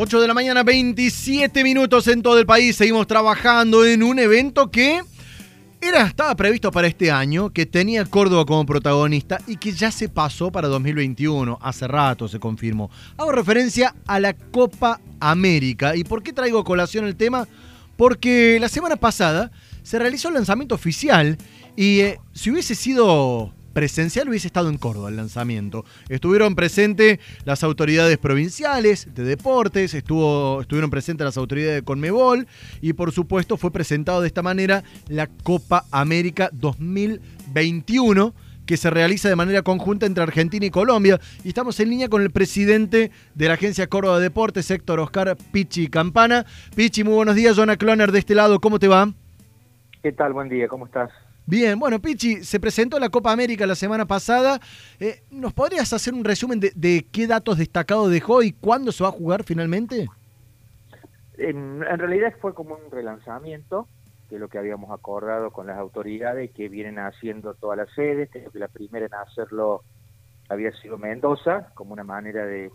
8 de la mañana, 27 minutos en todo el país. Seguimos trabajando en un evento que era, estaba previsto para este año, que tenía Córdoba como protagonista y que ya se pasó para 2021. Hace rato se confirmó. Hago referencia a la Copa América. ¿Y por qué traigo colación el tema? Porque la semana pasada se realizó el lanzamiento oficial y eh, si hubiese sido presencial hubiese estado en Córdoba el lanzamiento. Estuvieron presentes las autoridades provinciales de deportes, estuvo, estuvieron presentes las autoridades de Conmebol y por supuesto fue presentado de esta manera la Copa América 2021 que se realiza de manera conjunta entre Argentina y Colombia. Y estamos en línea con el presidente de la agencia Córdoba Deportes, Héctor Oscar Pichi Campana. Pichi, muy buenos días. Jonah Cloner de este lado, ¿cómo te va? ¿Qué tal? Buen día, ¿cómo estás? Bien, bueno, Pichi, se presentó la Copa América la semana pasada. Eh, ¿Nos podrías hacer un resumen de, qué datos destacados dejó y cuándo se va a jugar finalmente? En, realidad fue como un relanzamiento, que es lo que habíamos acordado con las autoridades que vienen haciendo todas las sedes. Creo que la primera en hacerlo había sido Mendoza, como una manera de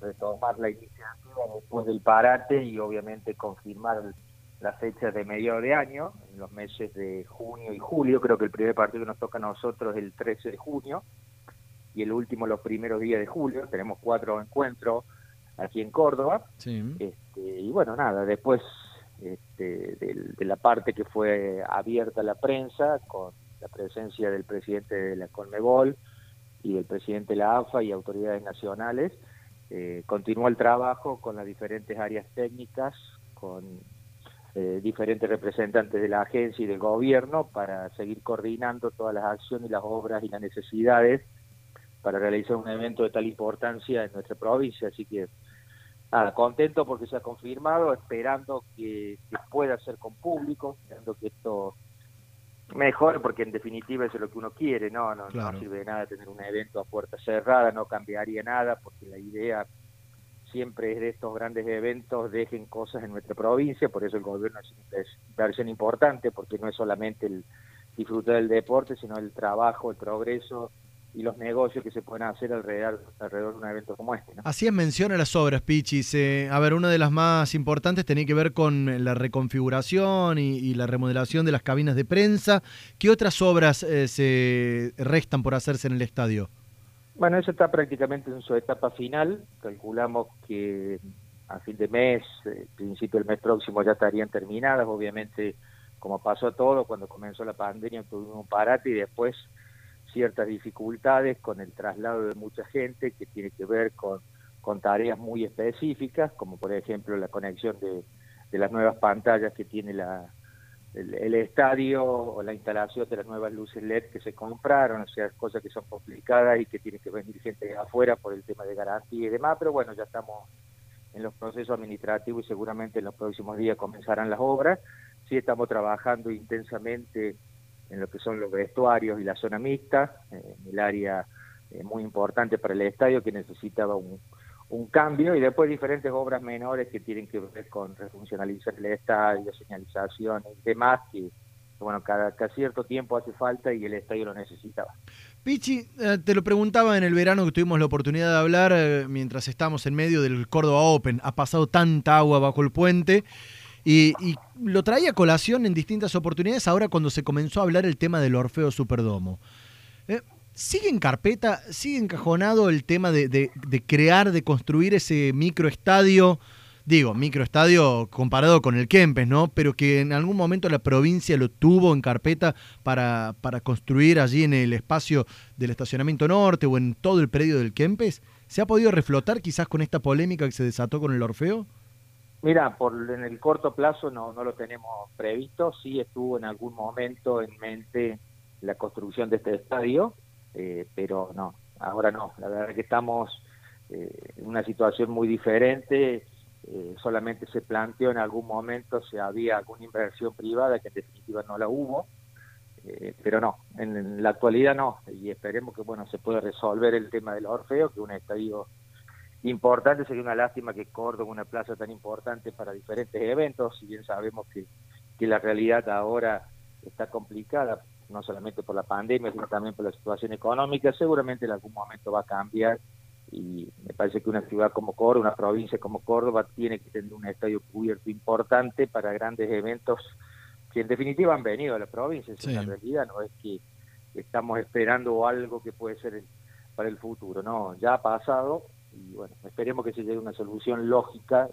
retomar la iniciativa después del parate y obviamente confirmar el las fechas de medio de año, en los meses de junio y julio, creo que el primer partido que nos toca a nosotros es el 13 de junio y el último los primeros días de julio, tenemos cuatro encuentros aquí en Córdoba. Este, y bueno, nada, después este, de, la parte que fue abierta a la prensa, con la presencia del presidente de la Conmebol y del presidente de la AFA y autoridades nacionales, eh, continuó el trabajo con las diferentes áreas técnicas, con eh, diferentes representantes de la agencia y del gobierno para seguir coordinando todas las acciones y las obras y las necesidades para realizar un evento de tal importancia en nuestra provincia. Así que, nada, contento porque se ha confirmado, esperando que, pueda ser con público, esperando que esto mejore, porque en definitiva eso es lo que uno quiere, ¿no? No, no sirve de nada tener un evento a puerta cerrada, no cambiaría nada, porque la idea siempre es de estos grandes eventos dejen cosas en nuestra provincia, por eso el gobierno es una inversión importante, porque no es solamente el disfrutar del deporte, sino el trabajo, el progreso y los negocios que se pueden hacer alrededor, alrededor de un evento como este. Así es, menciona las obras, Pichis. a ver, una de las más importantes tenía que ver con la reconfiguración y, la remodelación de las cabinas de prensa. ¿Qué otras obras eh, se restan por hacerse en el estadio? Bueno, eso está prácticamente en su etapa final. Calculamos que a fin de mes, eh, principio del mes próximo ya estarían terminadas. Obviamente, como pasó todo, cuando comenzó la pandemia tuvimos un parate y después ciertas dificultades con el traslado de mucha gente que tiene que ver con, tareas muy específicas, como por ejemplo la conexión de, de las nuevas pantallas que tiene la, el, estadio o la instalación de las nuevas luces LED que se compraron, o sea, cosas que son complicadas y que tiene que venir gente de afuera por el tema de garantía y demás, pero bueno, ya estamos en los procesos administrativos y seguramente en los próximos días comenzarán las obras. Sí estamos trabajando intensamente en lo que son los vestuarios y la zona mixta, en el área eh, muy importante para el estadio que necesitaba un, un cambio y después diferentes obras menores que tienen que ver con refuncionalizar el estadio, señalización y demás que bueno, cada, cierto tiempo hace falta y el estadio lo necesitaba. Pichi, eh, te lo preguntaba en el verano que tuvimos la oportunidad de hablar eh, mientras estamos en medio del Córdoba Open. Ha pasado tanta agua bajo el puente y, lo traía a colación en distintas oportunidades ahora cuando se comenzó a hablar el tema del Orfeo Superdomo. Eh, ¿Sigue en carpeta, sigue encajonado el tema de, crear, de construir ese microestadio? Digo, microestadio comparado con el Kempes, ¿no? Pero que en algún momento la provincia lo tuvo en carpeta para, para construir allí en el espacio del estacionamiento norte o en todo el predio del Kempes. ¿Se ha podido reflotar quizás con esta polémica que se desató con el Orfeo? Mira, por en el corto plazo no, no lo tenemos previsto. Sí estuvo en algún momento en mente la construcción de este estadio, eh, pero no, ahora no. La verdad que estamos eh, en una situación muy diferente. Eh, solamente se planteó en algún momento si había alguna inversión privada, que en definitiva no la hubo, pero no, en, la actualidad no. Y esperemos que bueno se pueda resolver el tema del Orfeo, que es un estadio importante. Sería una lástima que Córdoba, una plaza tan importante para diferentes eventos, si bien sabemos que, que la realidad ahora está complicada no solamente por la pandemia, sino también por la situación económica, seguramente en algún momento va a cambiar y parece que una ciudad como Córdoba, una provincia como Córdoba, tiene que tener un estadio cubierto importante para grandes eventos que en definitiva han venido a la provincia. Es una realidad, no es que estamos esperando algo que puede ser para el futuro, no, ya ha pasado y bueno, esperemos que se llegue a una solución lógica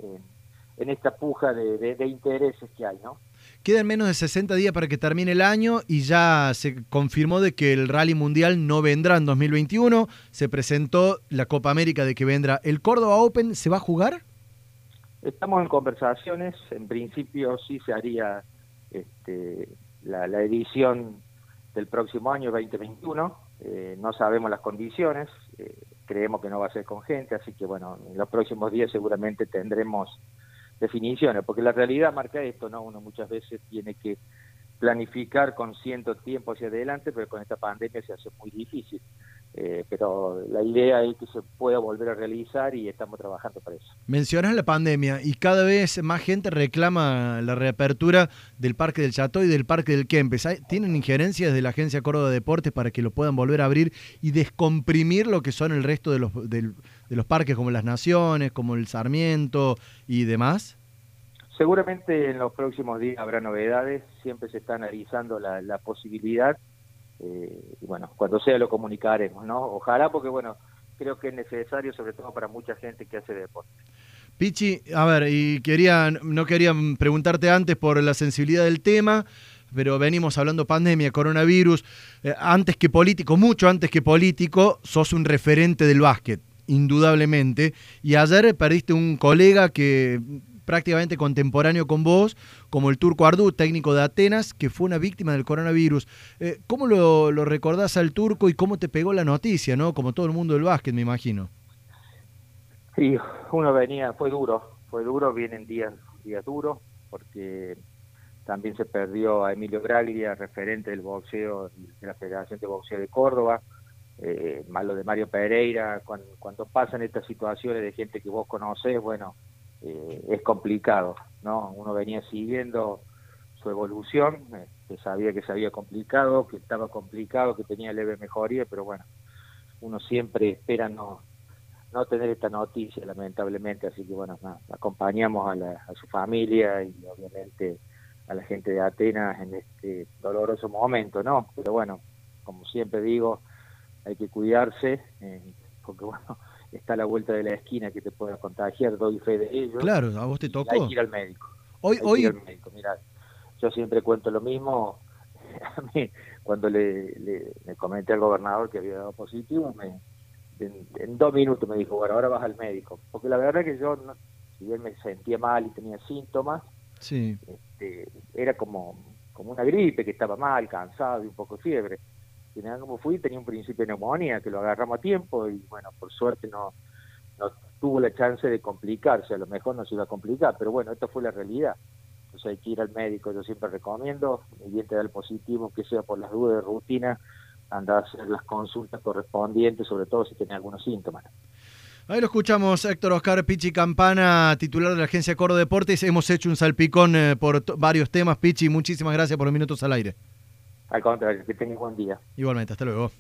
en, esta puja de, intereses que hay, ¿no? Quedan menos de 60 días para que termine el año y ya se confirmó de que el Rally Mundial no vendrá en 2021. Se presentó la Copa América de que vendrá. ¿El Córdoba Open se va a jugar? Estamos en conversaciones. En principio sí se haría este, la, edición del próximo año 2021. Eh, no sabemos las condiciones. Eh, creemos que no va a ser con gente, así que bueno, en los próximos días seguramente tendremos definiciones, porque la realidad marca esto, ¿no? Uno muchas veces tiene que planificar con cierto tiempo hacia adelante, pero con esta pandemia se hace muy difícil. Eh, pero la idea es que se pueda volver a realizar y estamos trabajando para eso. Mencionas la pandemia y cada vez más gente reclama la reapertura del Parque del Chateau y del Parque del Kempes. ¿Tienen injerencias de la Agencia Córdoba de Deportes para que lo puedan volver a abrir y descomprimir lo que son el resto de los, de los parques como las Naciones, como el Sarmiento y demás? Seguramente en los próximos días habrá novedades, siempre se está analizando la, la posibilidad eh, y bueno, cuando sea lo comunicaremos, ¿no? Ojalá porque, bueno, creo que es necesario, sobre todo para mucha gente que hace deporte. Pichi, a ver, y quería, no quería preguntarte antes por la sensibilidad del tema, pero venimos hablando pandemia, coronavirus, eh, antes que político, mucho antes que político, sos un referente del básquet, indudablemente, y ayer perdiste un colega que prácticamente contemporáneo con vos, como el turco Ardú, técnico de Atenas, que fue una víctima del coronavirus. Eh, ¿Cómo lo, recordás al turco y cómo te pegó la noticia, no? Como todo el mundo del básquet, me imagino. Sí, uno venía, fue duro, fue duro, vienen días, días duros, porque también se perdió a Emilio Graglia, referente del boxeo de la Federación de Boxeo de Córdoba, eh, malo de Mario Pereira, cuando, cuando pasan estas situaciones de gente que vos conocés, bueno, eh, es complicado, ¿no? Uno venía siguiendo su evolución, que este, sabía que se había complicado, que estaba complicado, que tenía leve mejoría, pero bueno, uno siempre espera no, no tener esta noticia, lamentablemente, así que bueno, acompañamos a, la, a su familia y obviamente a la gente de Atenas en este doloroso momento, ¿no? Pero bueno, como siempre digo, hay que cuidarse, eh, porque bueno, está a la vuelta de la esquina que te pueda contagiar, doy fe de ello. Claro, a vos te tocó. Hay que ir al médico. Hoy, hoy... Mira, yo siempre cuento lo mismo. A mí, cuando le, le, comenté al gobernador que había dado positivo, me, en, dos minutos me dijo, bueno, ahora vas al médico. Porque la verdad que yo, si bien me sentía mal y tenía síntomas, sí. este, era como, como una gripe, que estaba mal, cansado y un poco de fiebre como fui, tenía un principio de neumonía que lo agarramos a tiempo y bueno, por suerte no, no tuvo la chance de complicarse, a lo mejor no se iba a complicar, pero bueno, esto fue la realidad. Entonces hay que ir al médico, yo siempre recomiendo, y bien te da el positivo, que sea por las dudas de rutina, andar a hacer las consultas correspondientes, sobre todo si tiene algunos síntomas. Ahí lo escuchamos, Héctor Oscar Pichi Campana, titular de la agencia Coro Deportes. Hemos hecho un salpicón eh, por varios temas, Pichi. Muchísimas gracias por los minutos al aire. Al contrario, que tengas buen día. Igualmente, hasta luego.